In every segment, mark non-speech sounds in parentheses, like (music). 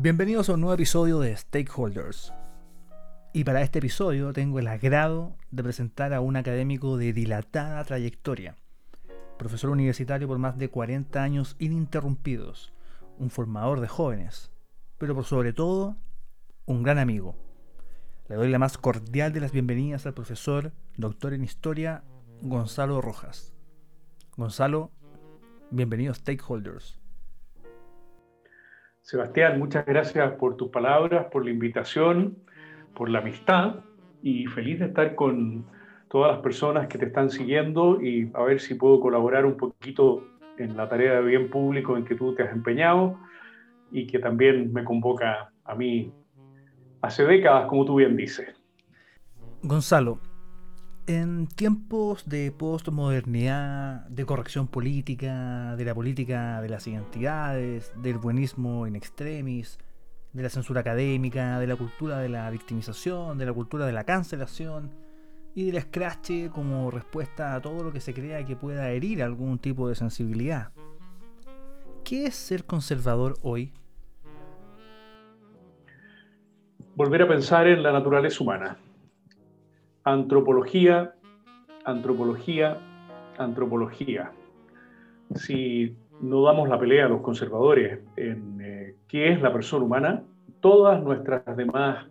Bienvenidos a un nuevo episodio de Stakeholders. Y para este episodio tengo el agrado de presentar a un académico de dilatada trayectoria, profesor universitario por más de 40 años ininterrumpidos, un formador de jóvenes, pero por sobre todo, un gran amigo. Le doy la más cordial de las bienvenidas al profesor, doctor en historia, Gonzalo Rojas. Gonzalo, bienvenido Stakeholders. Sebastián, muchas gracias por tus palabras, por la invitación, por la amistad y feliz de estar con todas las personas que te están siguiendo y a ver si puedo colaborar un poquito en la tarea de bien público en que tú te has empeñado y que también me convoca a mí hace décadas, como tú bien dices. Gonzalo, en tiempos de postmodernidad, de corrección política, de la política de las identidades, del buenismo in extremis, de la censura académica, de la cultura de la victimización, de la cultura de la cancelación y del scratch como respuesta a todo lo que se crea que pueda herir algún tipo de sensibilidad. ¿Qué es ser conservador hoy? Volver a pensar en la naturaleza humana. Antropología, antropología, antropología. Si no damos la pelea a los conservadores en eh, qué es la persona humana, todas nuestras demás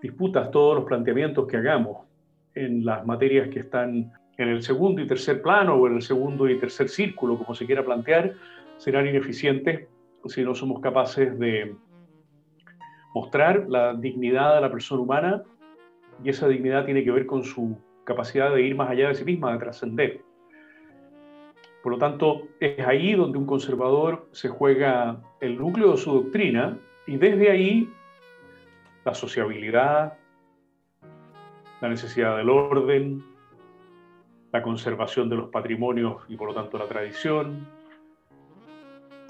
disputas, todos los planteamientos que hagamos en las materias que están en el segundo y tercer plano o en el segundo y tercer círculo, como se quiera plantear, serán ineficientes si no somos capaces de mostrar la dignidad de la persona humana y esa dignidad tiene que ver con su capacidad de ir más allá de sí misma, de trascender. Por lo tanto, es ahí donde un conservador se juega el núcleo de su doctrina y desde ahí la sociabilidad, la necesidad del orden, la conservación de los patrimonios y por lo tanto la tradición,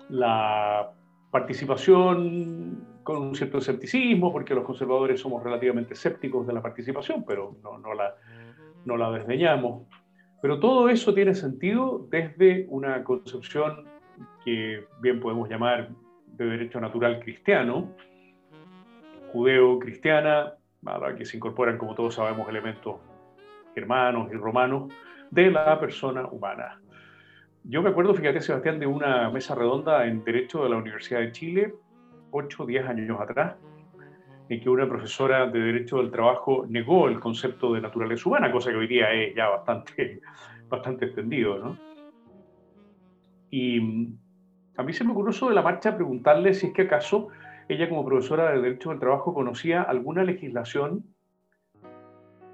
la participación con un cierto escepticismo, porque los conservadores somos relativamente escépticos de la participación, pero no, no, la, no la desdeñamos. Pero todo eso tiene sentido desde una concepción que bien podemos llamar de derecho natural cristiano, judeo-cristiana, a la que se incorporan, como todos sabemos, elementos germanos y romanos de la persona humana. Yo me acuerdo, fíjate, Sebastián, de una mesa redonda en Derecho de la Universidad de Chile, 8 o 10 años atrás, en que una profesora de Derecho del Trabajo negó el concepto de naturaleza humana, cosa que hoy día es ya bastante, (laughs) bastante extendido. ¿no? Y a mí se me ocurrió de la marcha preguntarle si es que acaso ella como profesora de Derecho del Trabajo conocía alguna legislación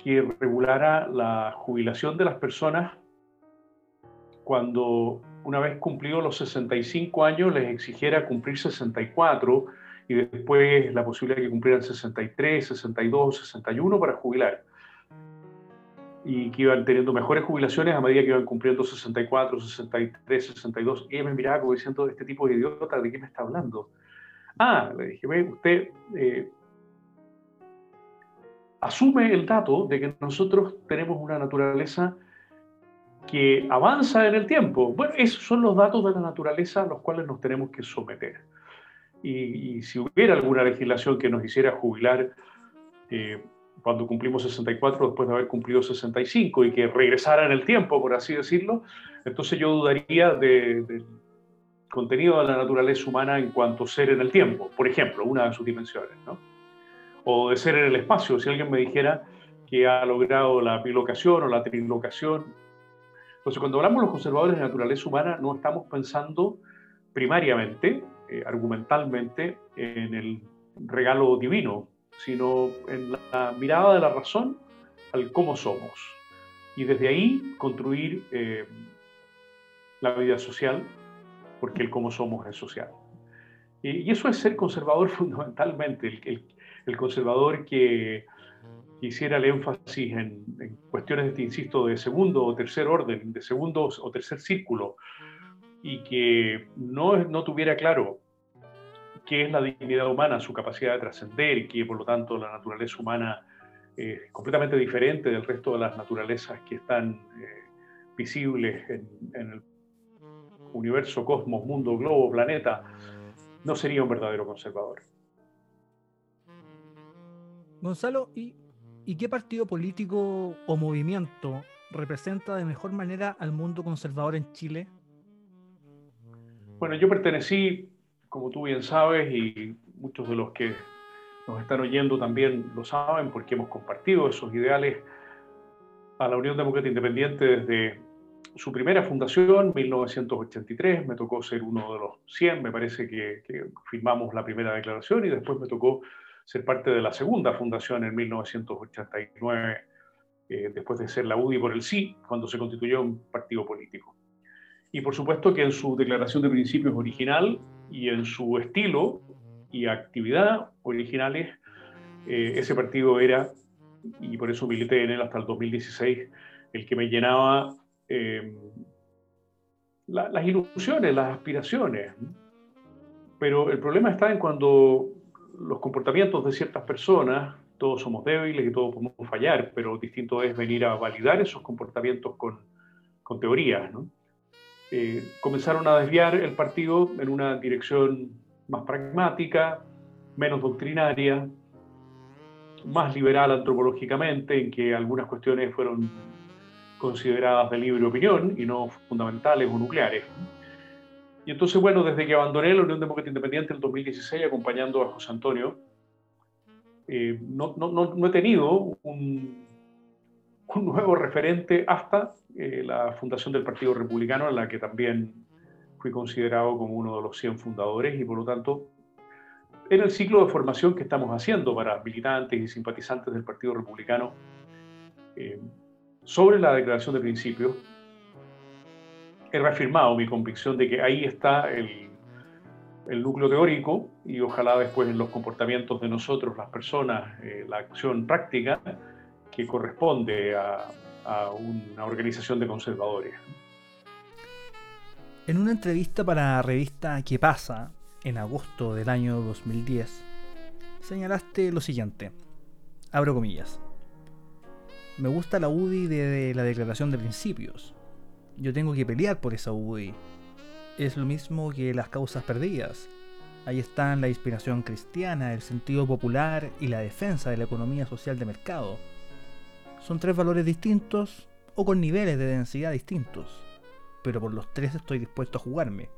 que regulara la jubilación de las personas cuando una vez cumplido los 65 años les exigiera cumplir 64 y después la posibilidad de que cumplieran 63, 62, 61 para jubilar. Y que iban teniendo mejores jubilaciones a medida que iban cumpliendo 64, 63, 62. Y ella me miraba como diciendo, este tipo de idiota, ¿de qué me está hablando? Ah, le dije, ve, usted eh, asume el dato de que nosotros tenemos una naturaleza que avanza en el tiempo. Bueno, esos son los datos de la naturaleza a los cuales nos tenemos que someter. Y, y si hubiera alguna legislación que nos hiciera jubilar eh, cuando cumplimos 64 después de haber cumplido 65 y que regresara en el tiempo, por así decirlo, entonces yo dudaría del de contenido de la naturaleza humana en cuanto a ser en el tiempo, por ejemplo, una de sus dimensiones, ¿no? O de ser en el espacio, si alguien me dijera que ha logrado la bilocación o la trilocación, entonces, cuando hablamos los conservadores de naturaleza humana, no estamos pensando primariamente, eh, argumentalmente, en el regalo divino, sino en la mirada de la razón al cómo somos. Y desde ahí construir eh, la vida social, porque el cómo somos es social. Y, eso es ser conservador (laughs) fundamentalmente, el, el, conservador que, hiciera el énfasis en, cuestiones, insisto, de segundo o tercer orden, de segundo o tercer círculo, y que no, no tuviera claro qué es la dignidad humana, su capacidad de trascender, y que por lo tanto la naturaleza humana es completamente diferente del resto de las naturalezas que están eh, visibles en, en, el universo, cosmos, mundo, globo, planeta, no sería un verdadero conservador. Gonzalo, ¿y, ¿y qué partido político o movimiento representa de mejor manera al mundo conservador en Chile? Bueno, yo pertenecí, como tú bien sabes, y muchos de los que nos están oyendo también lo saben porque hemos compartido esos ideales a la Unión Demócrata Independiente desde su primera fundación, 1983. Me tocó ser uno de los 100, me parece que, firmamos la primera declaración y después me tocó ser parte de la segunda fundación en 1989, eh, después de ser la UDI por el sí, cuando se constituyó un partido político. Y por supuesto que en su declaración de principios original y en su estilo y actividad originales, eh, ese partido era, y por eso milité en él hasta el 2016, el que me llenaba eh, las ilusiones, las aspiraciones. Pero el problema está en cuando los comportamientos de ciertas personas, todos somos débiles y todos podemos fallar, pero distinto es venir a validar esos comportamientos con, con teorías. Eh, comenzaron a desviar el partido en una dirección más pragmática, menos doctrinaria, más liberal antropológicamente, en que algunas cuestiones fueron consideradas de libre opinión y no fundamentales o nucleares. Y entonces, bueno, desde que abandoné la Unión Demócrata Independiente en 2016, acompañando a José Antonio, eh, no, no, no, he tenido un, un nuevo referente hasta eh, la fundación del Partido Republicano, en la que también fui considerado como uno de los 100 fundadores y por lo tanto en el ciclo de formación que estamos haciendo para militantes y simpatizantes del Partido Republicano eh, sobre la declaración de principios, he reafirmado mi convicción de que ahí está el, núcleo teórico y ojalá después en los comportamientos de nosotros, las personas, eh, la acción práctica que corresponde a, a una organización de conservadores. En una entrevista para la revista ¿Qué pasa? en agosto del año 2010, señalaste lo siguiente. Abro comillas. Me gusta la UDI de la Declaración de Principios. Yo tengo que pelear por esa UDI. Es lo mismo que las causas perdidas. Ahí están la inspiración cristiana, el sentido popular y la defensa de la economía social de mercado. Son tres valores distintos o con niveles de densidad distintos pero por los tres estoy dispuesto a jugarme.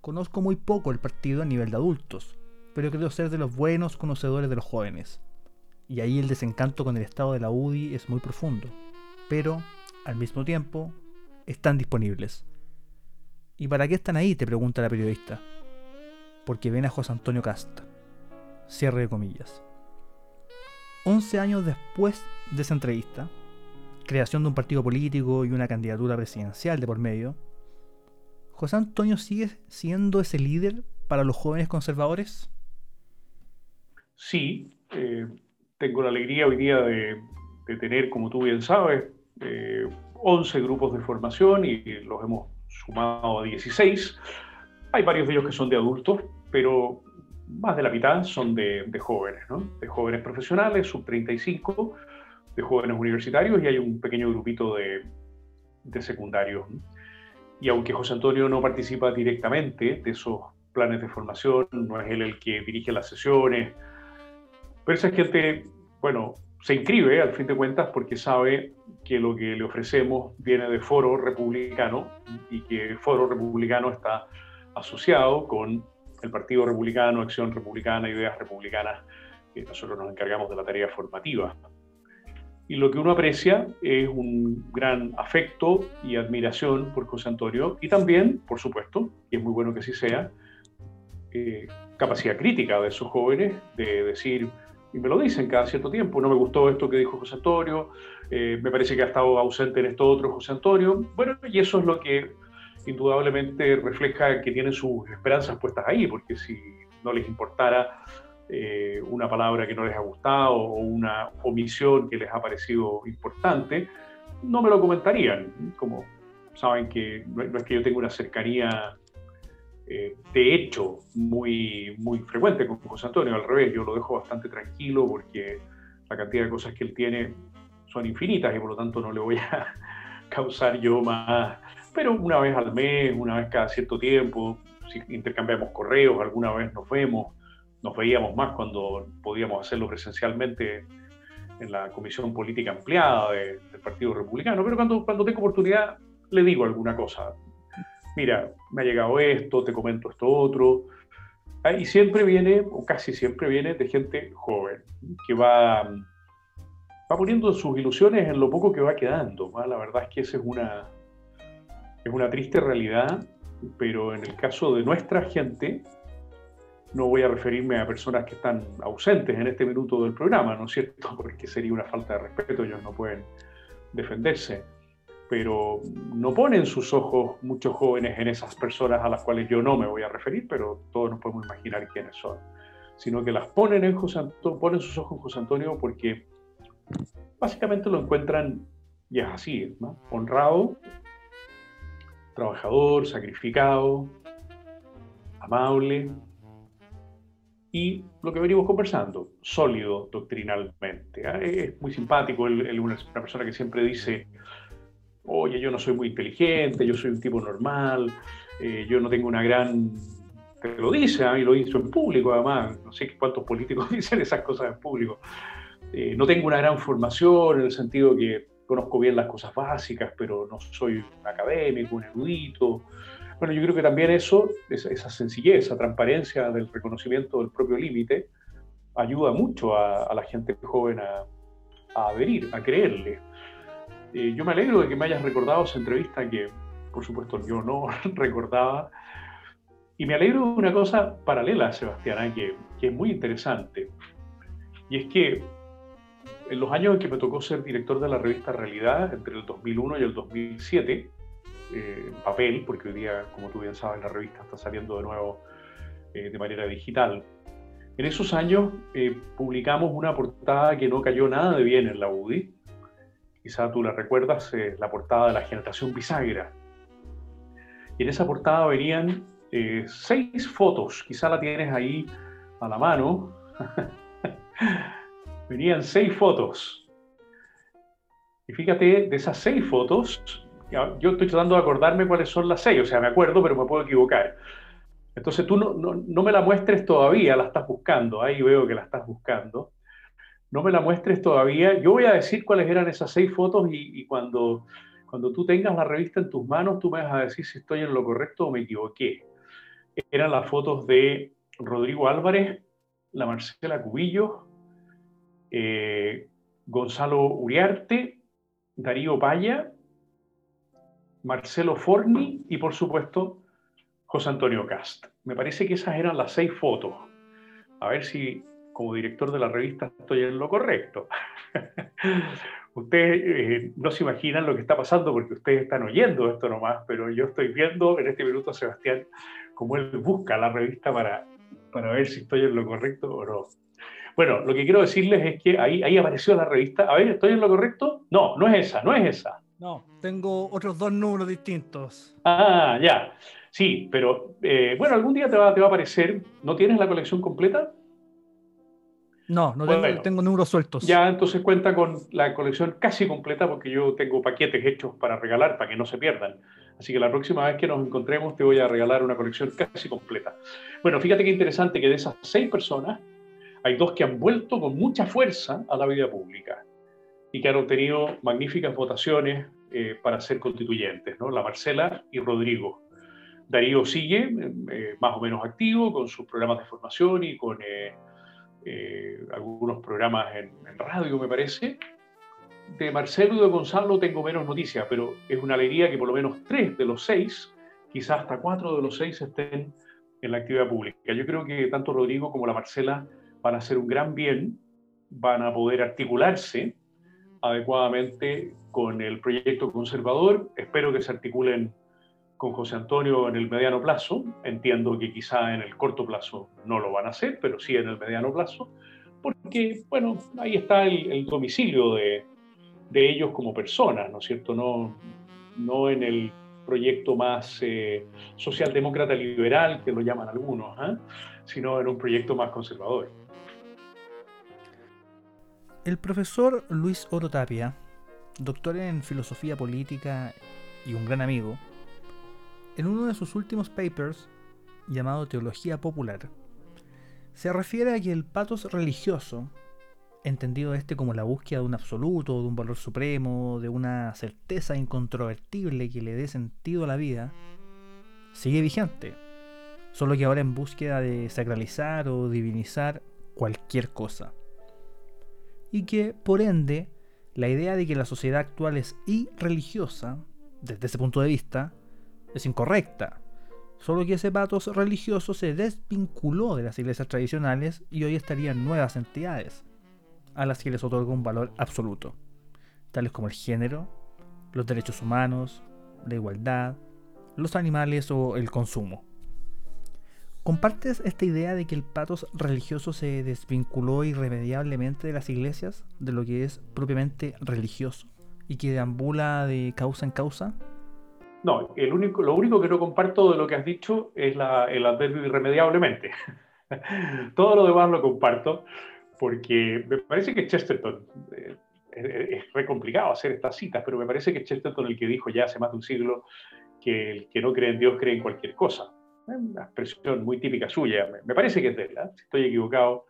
Conozco muy poco el partido a nivel de adultos, pero creo ser de los buenos conocedores de los jóvenes. Y ahí el desencanto con el estado de la UDI es muy profundo, pero, al mismo tiempo, están disponibles. ¿Y para qué están ahí? te pregunta la periodista. Porque ven a José Antonio Casta. Cierre de comillas. 11 años después de esa entrevista, creación de un partido político y una candidatura presidencial de por medio, ¿José Antonio sigue siendo ese líder para los jóvenes conservadores? Sí, eh, tengo la alegría hoy día de, tener, como tú bien sabes, 11 eh, grupos de formación y los hemos sumado a 16. Hay varios de ellos que son de adultos, pero más de la mitad son de, de jóvenes, ¿no? de jóvenes profesionales, sub 35, de jóvenes universitarios y hay un pequeño grupito de, de secundarios. Y aunque José Antonio no participa directamente de esos planes de formación, no es él el que dirige las sesiones, pero esa gente, bueno, se inscribe al fin de cuentas porque sabe que lo que le ofrecemos viene de Foro Republicano y que Foro Republicano está asociado con el Partido Republicano, Acción Republicana, Ideas Republicanas, que nosotros nos encargamos de la tarea formativa. Y lo que uno aprecia es un gran afecto y admiración por José Antonio y también, por supuesto, y es muy bueno que así sea, eh, capacidad crítica de esos jóvenes de decir, y me lo dicen cada cierto tiempo, no me gustó esto que dijo José Antonio, eh, me parece que ha estado ausente en esto otro José Antonio, bueno, y eso es lo que indudablemente refleja que tienen sus esperanzas puestas ahí, porque si no les importara eh, una palabra que no les ha gustado o una omisión que les ha parecido importante, no me lo comentarían. Como saben que no, es que yo tenga una cercanía eh, de hecho muy, muy frecuente con José Antonio, al revés, yo lo dejo bastante tranquilo porque la cantidad de cosas que él tiene son infinitas y por lo tanto no le voy a (laughs) causar yo más, pero una vez al mes, una vez cada cierto tiempo, si intercambiamos correos, alguna vez nos vemos, nos veíamos más cuando podíamos hacerlo presencialmente en la comisión política ampliada del Partido Republicano, pero cuando, cuando tengo oportunidad le digo alguna cosa. Mira, me ha llegado esto, te comento esto otro. Ah, y siempre viene, o casi siempre viene, de gente joven, que va, va poniendo sus ilusiones en lo poco que va quedando. La verdad es que esa es una, es una triste realidad, pero en el caso de nuestra gente, no voy a referirme a personas que están ausentes en este minuto del programa, ¿no es cierto? (laughs) Porque sería una falta de respeto, ellos no pueden defenderse. Pero no ponen sus ojos muchos jóvenes en esas personas a las cuales yo no me voy a referir, pero todos nos podemos imaginar quiénes son. Sino que las ponen en José Antonio, ponen sus ojos en José Antonio porque básicamente lo encuentran, y es así, honrado, trabajador, sacrificado, amable, y lo que venimos conversando, sólido doctrinalmente. ¿ah? Es muy simpático, una persona que siempre dice, oye, yo no soy muy inteligente, yo soy un tipo normal, eh, yo no tengo una gran... Te lo dice, ¿ah? y lo hizo en público además, no sé cuántos políticos (laughs) dicen esas cosas en público. Eh, no tengo una gran formación en el sentido que conozco bien las cosas básicas, pero no soy un académico, un erudito, bueno, yo creo que también eso, esa sencillez, esa transparencia del reconocimiento del propio límite, ayuda mucho a, la gente joven a, adherir, a creerle. Eh, yo me alegro de que me hayas recordado esa entrevista que, por supuesto, yo no (laughs) recordaba. Y me alegro de una cosa paralela, Sebastián, ¿eh? que, que es muy interesante. Y es que en los años en que me tocó ser director de la revista Realidad, entre el 2001 y el 2007, eh, en papel, porque hoy día, como tú bien sabes, la revista está saliendo de nuevo eh, de manera digital. En esos años eh, publicamos una portada que no cayó nada de bien en la UDI. Quizá tú la recuerdas, la portada de la generación bisagra. Y en esa portada venían seis fotos, quizá la tienes ahí a la mano. (laughs) venían seis fotos. Y fíjate, de esas seis fotos, yo estoy tratando de acordarme cuáles son las seis, o sea, me acuerdo, pero me puedo equivocar. Entonces tú no, no, me la muestres todavía, la estás buscando, ahí veo que la estás buscando. No me la muestres todavía. Yo voy a decir cuáles eran esas seis fotos y, cuando, cuando tú tengas la revista en tus manos, tú me vas a decir si estoy en lo correcto o me equivoqué. Eran las fotos de Rodrigo Álvarez, la Marcela Cubillo, eh, Gonzalo Uriarte, Darío Paya, Marcelo Forni y por supuesto José Antonio Cast. Me parece que esas eran las seis fotos. A ver si como director de la revista estoy en lo correcto. (laughs) ustedes eh, no se imaginan lo que está pasando porque ustedes están oyendo esto nomás, pero yo estoy viendo en este minuto a Sebastián cómo él busca la revista para, para ver si estoy en lo correcto o no. Bueno, lo que quiero decirles es que ahí, ahí apareció la revista. A ver, ¿estoy en lo correcto? No, no es esa, no es esa. No, tengo otros dos números distintos. Ah, ya. Sí, pero eh, bueno, algún día te va, te va a aparecer. ¿No tienes la colección completa? No, no tengo, tengo, números sueltos. Ya, entonces cuenta con la colección casi completa porque yo tengo paquetes hechos para regalar para que no se pierdan. Así que la próxima vez que nos encontremos te voy a regalar una colección casi completa. Bueno, fíjate qué interesante que de esas seis personas hay dos que han vuelto con mucha fuerza a la vida pública y que han obtenido magníficas votaciones eh, para ser constituyentes, ¿no? la Marcela y Rodrigo. Darío sigue eh, más o menos activo con sus programas de formación y con eh, algunos programas en, en, radio, me parece. De Marcelo y de Gonzalo tengo menos noticias, pero es una alegría que por lo menos tres de los seis, quizás hasta cuatro de los seis, estén en la actividad pública. Yo creo que tanto Rodrigo como la Marcela van a hacer un gran bien, van a poder articularse adecuadamente con el proyecto conservador. Espero que se articulen con José Antonio en el mediano plazo. Entiendo que quizá en el corto plazo no lo van a hacer, pero sí en el mediano plazo, porque, bueno, ahí está el, domicilio de, ellos como personas, ¿no es cierto? No, no en el proyecto más eh, socialdemócrata liberal, que lo llaman algunos, ¿eh? sino en un proyecto más conservador. El profesor Luis Oro Tapia, doctor en filosofía política y un gran amigo, en uno de sus últimos papers, llamado Teología Popular, se refiere a que el patos religioso, entendido este como la búsqueda de un absoluto, de un valor supremo, de una certeza incontrovertible que le dé sentido a la vida, sigue vigente, solo que ahora en búsqueda de sacralizar o divinizar cualquier cosa. Y que, por ende, la idea de que la sociedad actual es irreligiosa, desde ese punto de vista, es incorrecta. Solo que ese patos religioso se desvinculó de las iglesias tradicionales y hoy estarían nuevas entidades, a las que les otorga un valor absoluto, tales como el género, los derechos humanos, la igualdad, los animales o el consumo. ¿Compartes esta idea de que el patos religioso se desvinculó irremediablemente de las iglesias, de lo que es propiamente religioso, y que deambula de causa en causa? No, el único, lo único que no comparto de lo que has dicho es la, el adverbio irremediablemente. (laughs) Todo lo demás lo comparto, porque me parece que Chesterton, eh, es re complicado hacer estas citas, pero me parece que Chesterton el que dijo ya hace más de un siglo que el que no cree en Dios cree en cualquier cosa una expresión muy típica suya, me, parece que es de él, ¿eh? si estoy equivocado,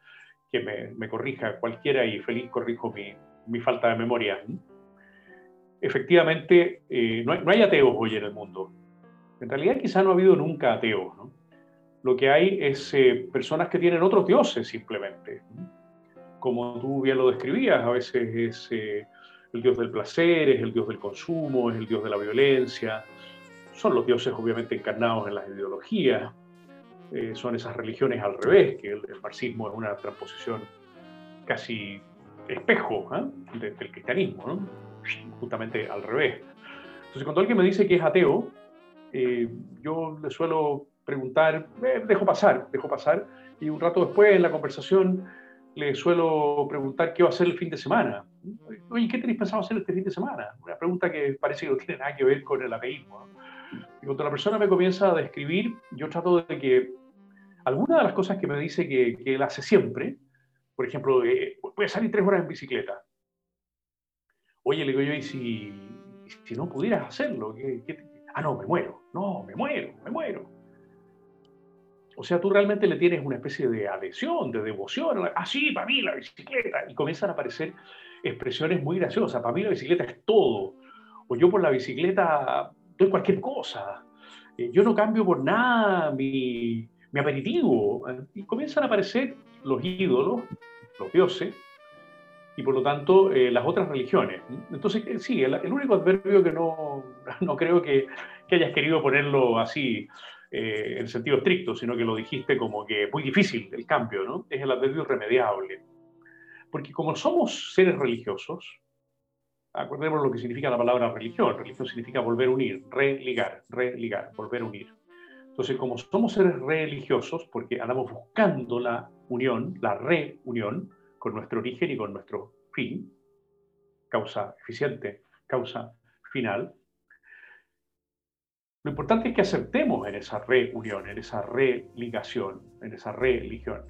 que me, corrija cualquiera y feliz corrijo mi, falta de memoria. Efectivamente, eh, no, hay, ateos hoy en el mundo. En realidad quizá no ha habido nunca ateos. Lo que hay es eh, personas que tienen otros dioses simplemente. Como tú bien lo describías, a veces es el dios del placer, es el dios del consumo, es el dios de la violencia, son los dioses obviamente encarnados en las ideologías, eh, son esas religiones al revés, que el, marxismo es una transposición casi espejo ¿eh? del cristianismo, justamente al revés. Entonces, cuando alguien me dice que es ateo, eh, yo le suelo preguntar, dejo pasar, dejo pasar, y un rato después en la conversación le suelo preguntar qué va a hacer el fin de semana. Oye, ¿qué tenéis pensado hacer este fin de semana? Una pregunta que parece que no tiene nada que ver con el ateísmo. Y cuando la persona me comienza a describir, yo trato de que alguna de las cosas que me dice que, él hace siempre, por ejemplo, eh, puede salir tres horas en bicicleta. Oye, le digo yo, ¿y si, no pudieras hacerlo? Ah, no, me muero. No, me muero, me muero. O sea, tú realmente le tienes una especie de adhesión, de devoción. Ah, sí, para mí la bicicleta. Y comienzan a aparecer expresiones muy graciosas. Para mí la bicicleta es todo. O yo por la bicicleta doy cualquier cosa. Eh, yo no cambio por nada mi, mi aperitivo. Y comienzan a aparecer los ídolos, los dioses, y por lo tanto eh, las otras religiones. Entonces, eh, sí, el, único adverbio que no, (laughs) no creo que, que, hayas querido ponerlo así en sentido estricto, sino que lo dijiste como que muy difícil el cambio, ¿no? Es el adverbio irremediable. Porque como somos seres religiosos, Acordemos lo que significa la palabra religión. Religión significa volver a unir, religar, religar, volver a unir. Entonces, como somos seres religiosos, porque andamos buscando la unión, la reunión con nuestro origen y con nuestro fin, causa eficiente, causa final, lo importante es que aceptemos en esa reunión, en esa religación, en esa religión.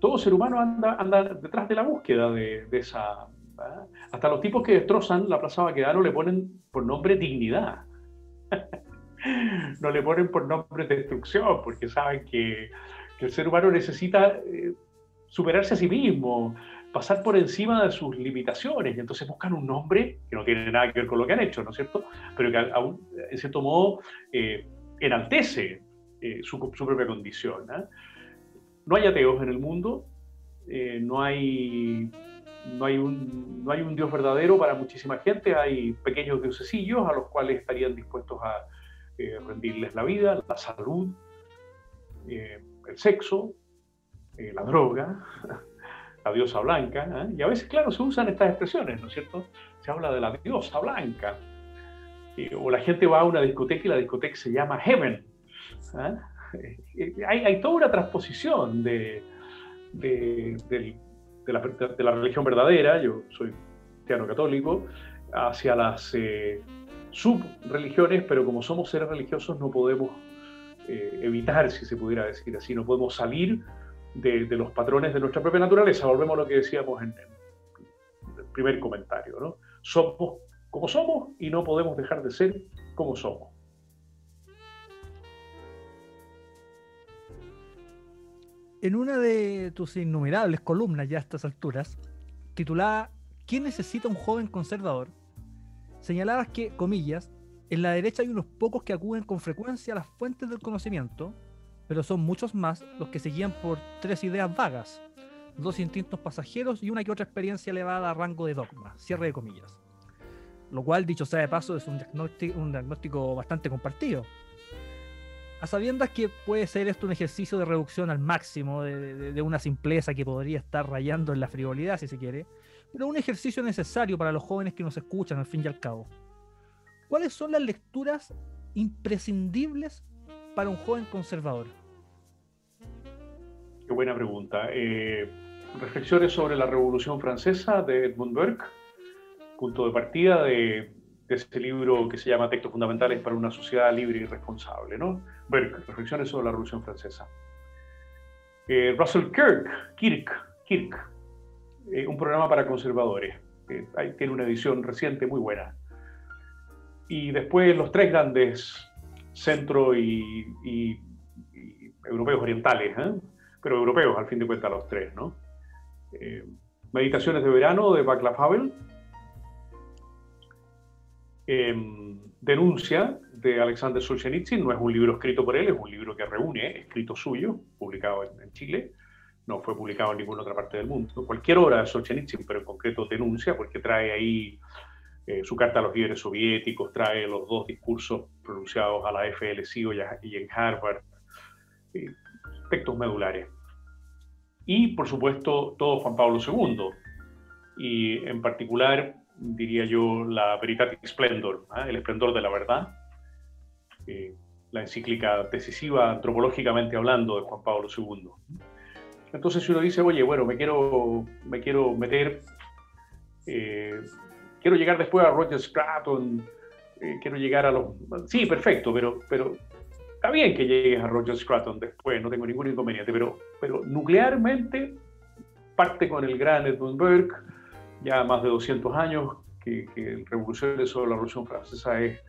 Todo ser humano anda, detrás de la búsqueda de, esa hasta los tipos que destrozan la Plaza Baquedano le ponen por nombre dignidad. (laughs) no le ponen por nombre destrucción, porque saben que, el ser humano necesita eh, superarse a sí mismo, pasar por encima de sus limitaciones, y entonces buscan un nombre que no tiene nada que ver con lo que han hecho, ¿no es cierto? Pero que aún, en cierto modo eh, enaltece eh, su, propia condición. No hay ateos en el mundo, no hay no hay, un, no hay un Dios verdadero para muchísima gente, hay pequeños diosesillos a los cuales estarían dispuestos a eh, rendirles la vida, la salud, eh, el sexo, eh, la droga, (laughs) la diosa blanca. Y a veces, claro, se usan estas expresiones, ¿no es cierto? Se habla de la diosa blanca. o la gente va a una discoteca y la discoteca se llama Heaven. ¿ah? Hay, toda una transposición de, de, la, de, la, religión verdadera, yo soy cristiano católico, hacia las eh, subreligiones, pero como somos seres religiosos no podemos eh, evitar, si se pudiera decir así, no podemos salir de, los patrones de nuestra propia naturaleza. Volvemos a lo que decíamos en, el primer comentario, ¿no? Somos como somos y no podemos dejar de ser como somos. En una de tus innumerables columnas ya a estas alturas, titulada ¿Quién necesita un joven conservador? señalabas que, comillas, en la derecha hay unos pocos que acuden con frecuencia a las fuentes del conocimiento, pero son muchos más los que se guían por tres ideas vagas, dos instintos pasajeros y una que otra experiencia elevada a rango de dogma, cierre de comillas. Lo cual, dicho sea de paso, es un diagnóstico, bastante compartido. A sabiendas que puede ser esto un ejercicio de reducción al máximo de, de una simpleza que podría estar rayando en la frivolidad, si se quiere, pero un ejercicio necesario para los jóvenes que nos escuchan al fin y al cabo. ¿Cuáles son las lecturas imprescindibles para un joven conservador? Qué buena pregunta. Eh, reflexiones sobre la Revolución Francesa de Edmund Burke, punto de partida de, este libro que se llama Textos Fundamentales para una Sociedad Libre y Responsable. ¿no? Burke, reflexiones sobre la Revolución Francesa. Eh, Russell Kirk, Kirk, Kirk, eh, un programa para conservadores. tiene una edición reciente muy buena. Y después los tres grandes centro y, europeos orientales. Pero europeos al fin de cuentas los tres, ¿no? Eh, Meditaciones de verano de Václav Havel, em, Denuncia de Alexander Solzhenitsyn, no es un libro escrito por él, es un libro que reúne escrito suyo, publicado en Chile, no fue publicado en ninguna otra parte del mundo. Cualquier obra de Solzhenitsyn, pero en concreto denuncia, porque trae ahí eh, su carta a los líderes soviéticos, trae los dos discursos pronunciados a la FLCO y en Harvard, aspectos medulares. Y, por supuesto, todo Juan Pablo II, y en particular, diría yo, la Veritatis Splendor, ¿ah? el esplendor de la verdad, eh, la encíclica decisiva antropológicamente hablando de Juan Pablo II. Entonces si uno dice, oye, bueno, me quiero, me quiero meter, eh, quiero llegar después a Roger Scruton, eh, quiero llegar a los... Sí, perfecto, pero, pero está bien que llegues a Roger Scruton después, no tengo ningún inconveniente, pero, pero nuclearmente parte con el gran Edmund Burke, ya más de 200 años, que, que Revoluciones sobre la Revolución Francesa es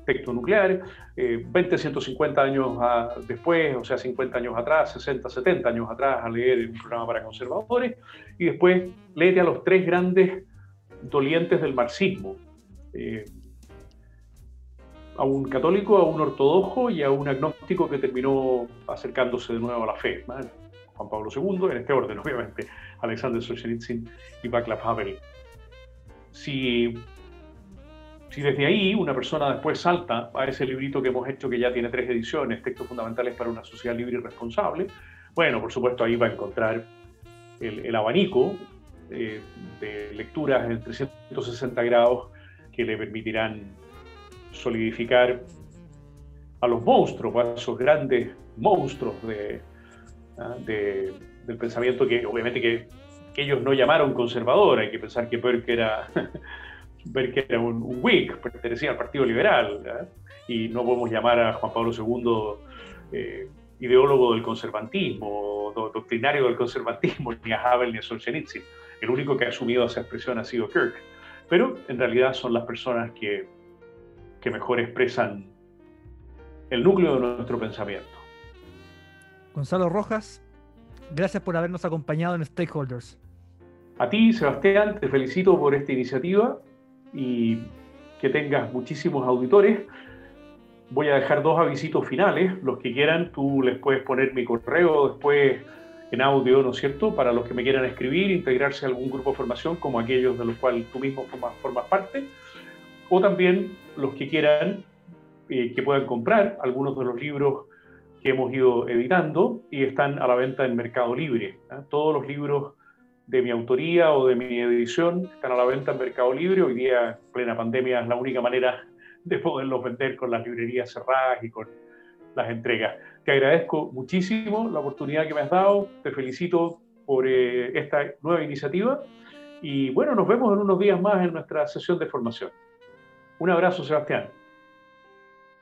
aspecto nuclear, 20, 150 años después, o sea, 50 años atrás, 60, 70 años atrás, a leer un programa para conservadores, y después léete a los tres grandes dolientes del marxismo. Eh, a un católico, a un ortodoxo y a un agnóstico que terminó acercándose de nuevo a la fe. Juan Pablo II, en este orden, (laughs) obviamente, Alexander Solzhenitsyn y Václav Havel. Si si desde ahí una persona después salta a ese librito que hemos hecho, que ya tiene tres ediciones, Textos Fundamentales para una Sociedad Libre y Responsable, bueno, por supuesto ahí va a encontrar el, abanico eh, de lecturas en 360 grados que le permitirán solidificar a los monstruos, a esos grandes monstruos ah, de, del pensamiento que obviamente que, ellos no llamaron conservador, hay que pensar que Burke era (laughs) era un, un pertenecía al Partido Liberal, y no podemos llamar a Juan Pablo II eh, ideólogo del conservantismo, doctrinario del conservantismo, ni a Havel ni a Solzhenitsyn. El único que ha asumido esa expresión ha sido Kirk. Pero en realidad son las personas que, que mejor expresan el núcleo de nuestro pensamiento. Gonzalo Rojas, gracias por habernos acompañado en Stakeholders. A ti, Sebastián, te felicito por esta iniciativa y que tengas muchísimos auditores. Voy a dejar dos avisitos finales. Los que quieran, tú les puedes poner mi correo después en audio, ¿no es cierto? Para los que me quieran escribir, integrarse a algún grupo de formación, como aquellos de los cuales tú mismo formas, parte. O también los que quieran eh, que puedan comprar algunos de los libros que hemos ido editando y están a la venta en Mercado Libre. ¿eh? Todos los libros de mi autoría o de mi edición están a la venta en Mercado Libre. Hoy día, en plena pandemia, es la única manera de poderlos vender con las librerías cerradas y con las entregas. Te agradezco muchísimo la oportunidad que me has dado, te felicito por eh, esta nueva iniciativa y bueno, nos vemos en unos días más en nuestra sesión de formación. Un abrazo, Sebastián.